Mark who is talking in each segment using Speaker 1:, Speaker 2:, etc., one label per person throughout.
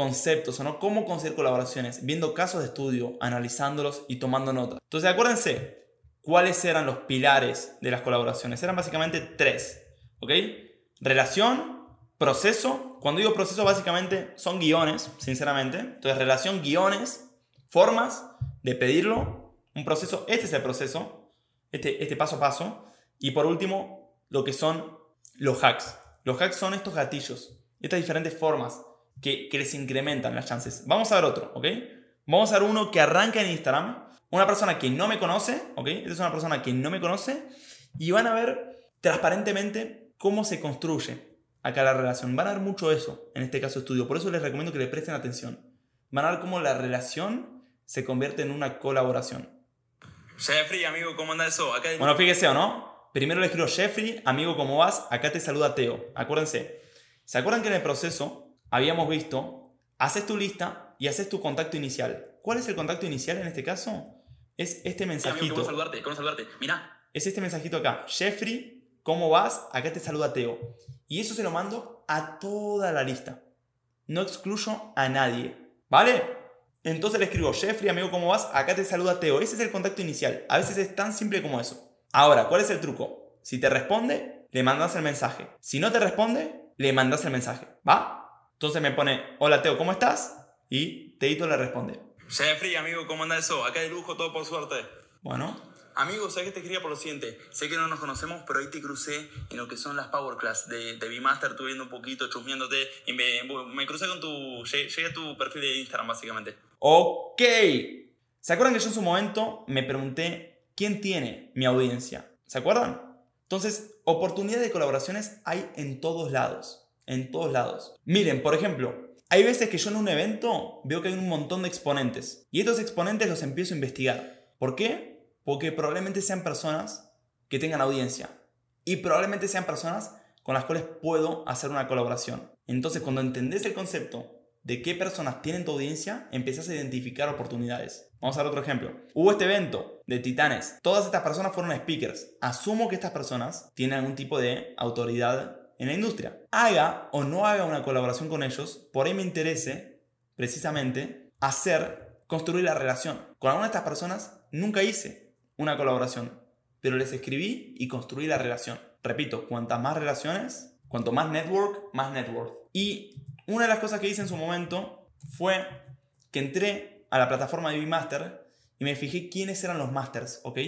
Speaker 1: conceptos, ¿no? Cómo conseguir colaboraciones, viendo casos de estudio, analizándolos y tomando notas. Entonces acuérdense, ¿cuáles eran los pilares de las colaboraciones? Eran básicamente tres, ¿ok? Relación, proceso. Cuando digo proceso, básicamente son guiones, sinceramente. Entonces, relación, guiones, formas de pedirlo, un proceso. Este es el proceso, este, este paso a paso. Y por último, lo que son los hacks. Los hacks son estos gatillos, estas diferentes formas que, que les incrementan las chances. Vamos a ver otro, ¿ok? Vamos a ver uno que arranca en Instagram. Una persona que no me conoce, ¿ok? Esta es una persona que no me conoce. Y van a ver transparentemente cómo se construye acá la relación. Van a ver mucho eso en este caso estudio. Por eso les recomiendo que le presten atención. Van a ver cómo la relación se convierte en una colaboración.
Speaker 2: Jeffrey, amigo, ¿cómo anda eso? Acá
Speaker 1: Bueno, fíjese o no. Primero le escribo Jeffrey, amigo, ¿cómo vas? Acá te saluda Teo. Acuérdense. ¿Se acuerdan que en el proceso habíamos visto, haces tu lista y haces tu contacto inicial. ¿Cuál es el contacto inicial en este caso? Es este mensajito.
Speaker 2: ¿Cómo saludarte? ¿Cómo saludarte? Mira.
Speaker 1: Es este mensajito acá. Jeffrey, ¿cómo vas? Acá te saluda Teo. Y eso se lo mando a toda la lista. No excluyo a nadie. ¿Vale? Entonces le escribo, Jeffrey, amigo, ¿cómo vas? Acá te saluda Teo. Ese es el contacto inicial. A veces es tan simple como eso. Ahora, ¿cuál es el truco? Si te responde, le mandas el mensaje. Si no te responde, le mandas el mensaje. ¿Va? Entonces me pone, hola Teo, ¿cómo estás? Y Teito le responde.
Speaker 2: Jeffrey, amigo, ¿cómo anda eso? Acá de lujo, todo por suerte.
Speaker 1: Bueno.
Speaker 2: Amigo, ¿sabes que te quería por lo siguiente? Sé que no nos conocemos, pero ahí te crucé en lo que son las Power Class de, de B-Master, estuve viendo un poquito, chusmeándote, y me, me crucé con tu... Llegué a tu perfil de Instagram, básicamente.
Speaker 1: Ok. ¿Se acuerdan que yo en su momento me pregunté quién tiene mi audiencia? ¿Se acuerdan? Entonces, oportunidades de colaboraciones hay en todos lados en todos lados. Miren, por ejemplo, hay veces que yo en un evento veo que hay un montón de exponentes y estos exponentes los empiezo a investigar. ¿Por qué? Porque probablemente sean personas que tengan audiencia y probablemente sean personas con las cuales puedo hacer una colaboración. Entonces, cuando entendés el concepto de qué personas tienen tu audiencia, empiezas a identificar oportunidades. Vamos a ver otro ejemplo. Hubo este evento de Titanes. Todas estas personas fueron speakers. Asumo que estas personas tienen algún tipo de autoridad en la industria. Haga o no haga una colaboración con ellos, por ahí me interese precisamente hacer, construir la relación. Con alguna de estas personas nunca hice una colaboración, pero les escribí y construí la relación. Repito, cuantas más relaciones, cuanto más network, más network. Y una de las cosas que hice en su momento fue que entré a la plataforma de Master y me fijé quiénes eran los masters, ¿ok?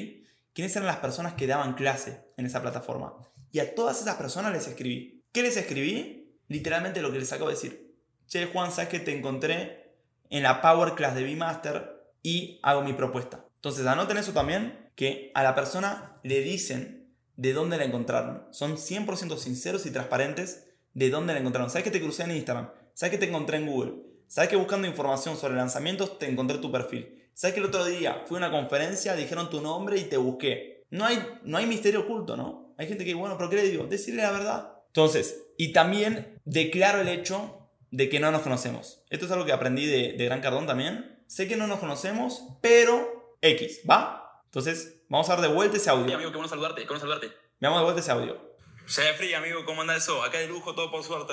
Speaker 1: Quiénes eran las personas que daban clase en esa plataforma. Y a todas esas personas les escribí. ¿Qué les escribí? Literalmente lo que les acabo de decir. Che, Juan, sabes que te encontré en la Power Class de B-Master y hago mi propuesta. Entonces anoten eso también, que a la persona le dicen de dónde la encontraron. Son 100% sinceros y transparentes de dónde la encontraron. ¿Sabes que te crucé en Instagram? ¿Sabes que te encontré en Google? ¿Sabes que buscando información sobre lanzamientos te encontré tu perfil? ¿Sabes que el otro día fui a una conferencia, dijeron tu nombre y te busqué? No hay, no hay misterio oculto, ¿no? Hay gente que, bueno, pero ¿qué le digo? Decirle la verdad. Entonces, y también declaro el hecho de que no nos conocemos. Esto es algo que aprendí de, Gran Cardón también. Sé que no nos conocemos, pero X, ¿va? Entonces, vamos a dar de vuelta ese audio.
Speaker 2: Sí, amigo, qué bueno saludarte, qué bueno saludarte.
Speaker 1: Veamos de vuelta ese audio.
Speaker 2: Jeffrey, amigo, ¿cómo anda eso? Acá de lujo, todo por suerte.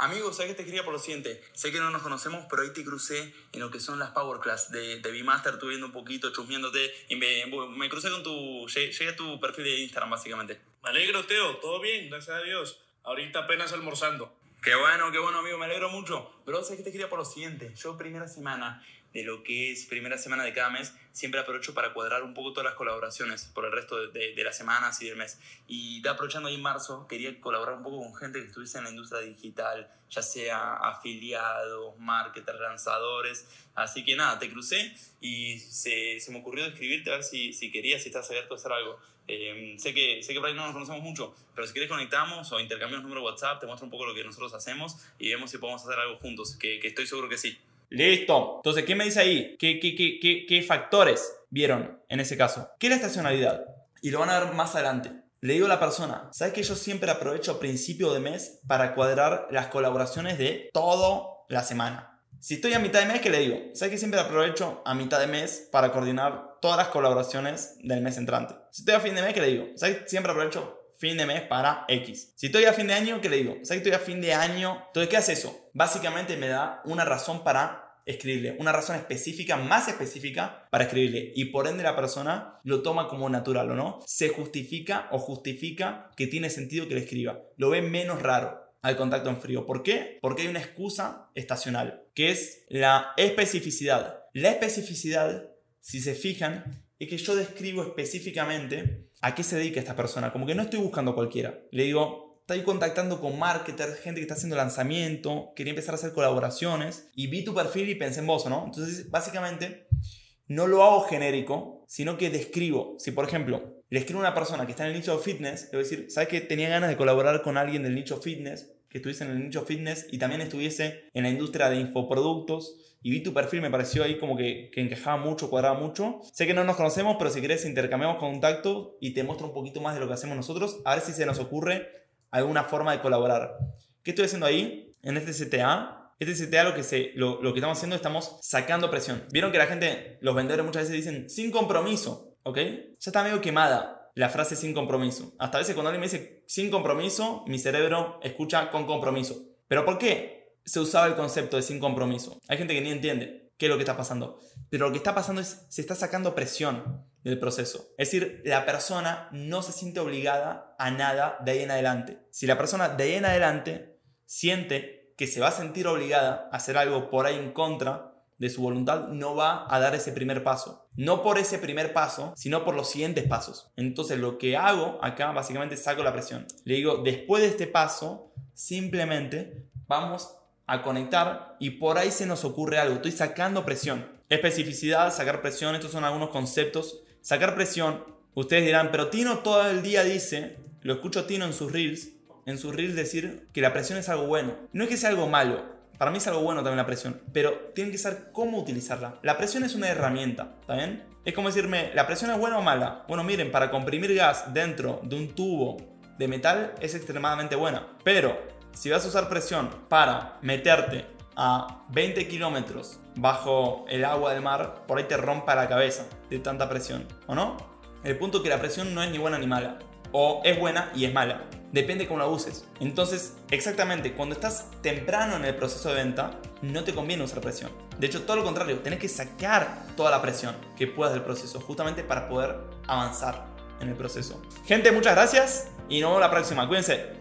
Speaker 2: Amigo, ¿sabes que te quería por lo siguiente? Sé que no nos conocemos, pero ahí te crucé en lo que son las Power Class de, de B-Master, estuve viendo un poquito, chusmeándote, y me, me crucé con tu... Llegué a tu perfil de Instagram, básicamente.
Speaker 3: Me alegro, Teo, todo bien, gracias a Dios. Ahorita apenas almorzando.
Speaker 2: Qué bueno, qué bueno, amigo, me alegro mucho. Pero ¿sabes que te quería por lo siguiente? Yo primera semana de lo que es primera semana de cada mes, siempre aprovecho para cuadrar un poco todas las colaboraciones por el resto de, de, las semanas y del mes. Y aprovechando ahí en marzo, quería colaborar un poco con gente que estuviese en la industria digital, ya sea afiliados, marketers, lanzadores. Así que nada, te crucé y se, me ocurrió escribirte a ver si, si querías, si estás abierto a hacer algo. Eh, sé, que, sé que por ahí no nos conocemos mucho, pero si quieres conectamos o intercambiamos número WhatsApp, te muestro un poco lo que nosotros hacemos y vemos si podemos hacer algo juntos, que, que estoy seguro que sí.
Speaker 1: Listo. Entonces, ¿qué me dice ahí? ¿Qué, qué, qué, qué, factores vieron en ese caso? ¿Qué es la estacionalidad? Y lo van a ver más adelante. Le digo a la persona, ¿sabes que yo siempre aprovecho principio de mes para cuadrar las colaboraciones de toda la semana? Si estoy a mitad de mes, ¿qué le digo? ¿Sabes que siempre aprovecho a mitad de mes para coordinar todas las colaboraciones del mes entrante? Si estoy a fin de mes, ¿qué le digo? ¿Sabes que siempre aprovecho fin de mes para X. Si estoy a fin de año, ¿qué le digo? ¿Sabes que estoy a fin de año? Entonces, ¿qué hace eso? Básicamente me da una razón para escribirle, una razón específica, más específica para escribirle. Y por ende la persona lo toma como natural, ¿o no? Se justifica o justifica que tiene sentido que le escriba. Lo ve menos raro al contacto en frío. ¿Por qué? Porque hay una excusa estacional, que es la especificidad. La especificidad, si se fijan, es que yo describo específicamente a qué se dedica esta persona. Como que no estoy buscando a cualquiera. Le digo, Estoy contactando con marketers, gente que está haciendo lanzamiento, quería empezar a hacer colaboraciones y vi tu perfil y pensé en vos, ¿no? Entonces, básicamente, no lo hago genérico, sino que describo. Si, por ejemplo, le escribo a una persona que está en el nicho de fitness, le voy a decir, ¿sabes que tenía ganas de colaborar con alguien del nicho fitness? Que estuviese en el nicho fitness y también estuviese en la industria de infoproductos y vi tu perfil, me pareció ahí como que, que, encajaba mucho, cuadraba mucho. Sé que no nos conocemos, pero si querés intercambiamos contacto y te muestro un poquito más de lo que hacemos nosotros, a ver si se nos ocurre alguna forma de colaborar. ¿Qué estoy haciendo ahí? En este CTA. Este CTA lo que, se, lo, lo que estamos haciendo, estamos sacando presión. Vieron que la gente, los vendedores muchas veces dicen sin compromiso, ¿ok? Ya está medio quemada la frase sin compromiso. Hasta a veces cuando alguien me dice sin compromiso, mi cerebro escucha con compromiso. ¿Pero por qué se usaba el concepto de sin compromiso? Hay gente que ni entiende qué es lo que está pasando. Pero lo que está pasando es, se está sacando presión del proceso. Es decir, la persona no se siente obligada a nada de ahí en adelante. Si la persona de ahí en adelante siente que se va a sentir obligada a hacer algo por ahí en contra de su voluntad, no va a dar ese primer paso. No por ese primer paso, sino por los siguientes pasos. Entonces lo que hago acá básicamente saco la presión. Le digo, después de este paso, simplemente vamos a conectar y por ahí se nos ocurre algo. Estoy sacando presión. Especificidad, sacar presión, estos son algunos conceptos sacar presión. Ustedes dirán, pero Tino todo el día dice, lo escucho Tino en sus reels, en sus reels decir que la presión es algo bueno. No es que sea algo malo, para mí es algo bueno también la presión, pero tienen que saber cómo utilizarla. La presión es una herramienta, ¿está bien? Es como decirme, ¿la presión es buena o mala? Bueno, miren, para comprimir gas dentro de un tubo de metal es extremadamente buena. Pero si vas a usar presión para meterte a 20 kilómetros bajo el agua del mar, por ahí te rompa la cabeza de tanta presión, ¿o no? El punto es que la presión no es ni buena ni mala, o es buena y es mala, depende cómo la uses. Entonces, exactamente, cuando estás temprano en el proceso de venta, no te conviene usar presión. De hecho, todo lo contrario, tenés que sacar toda la presión que puedas del proceso, justamente para poder avanzar en el proceso. Gente, muchas gracias y nos vemos la próxima. Cuídense.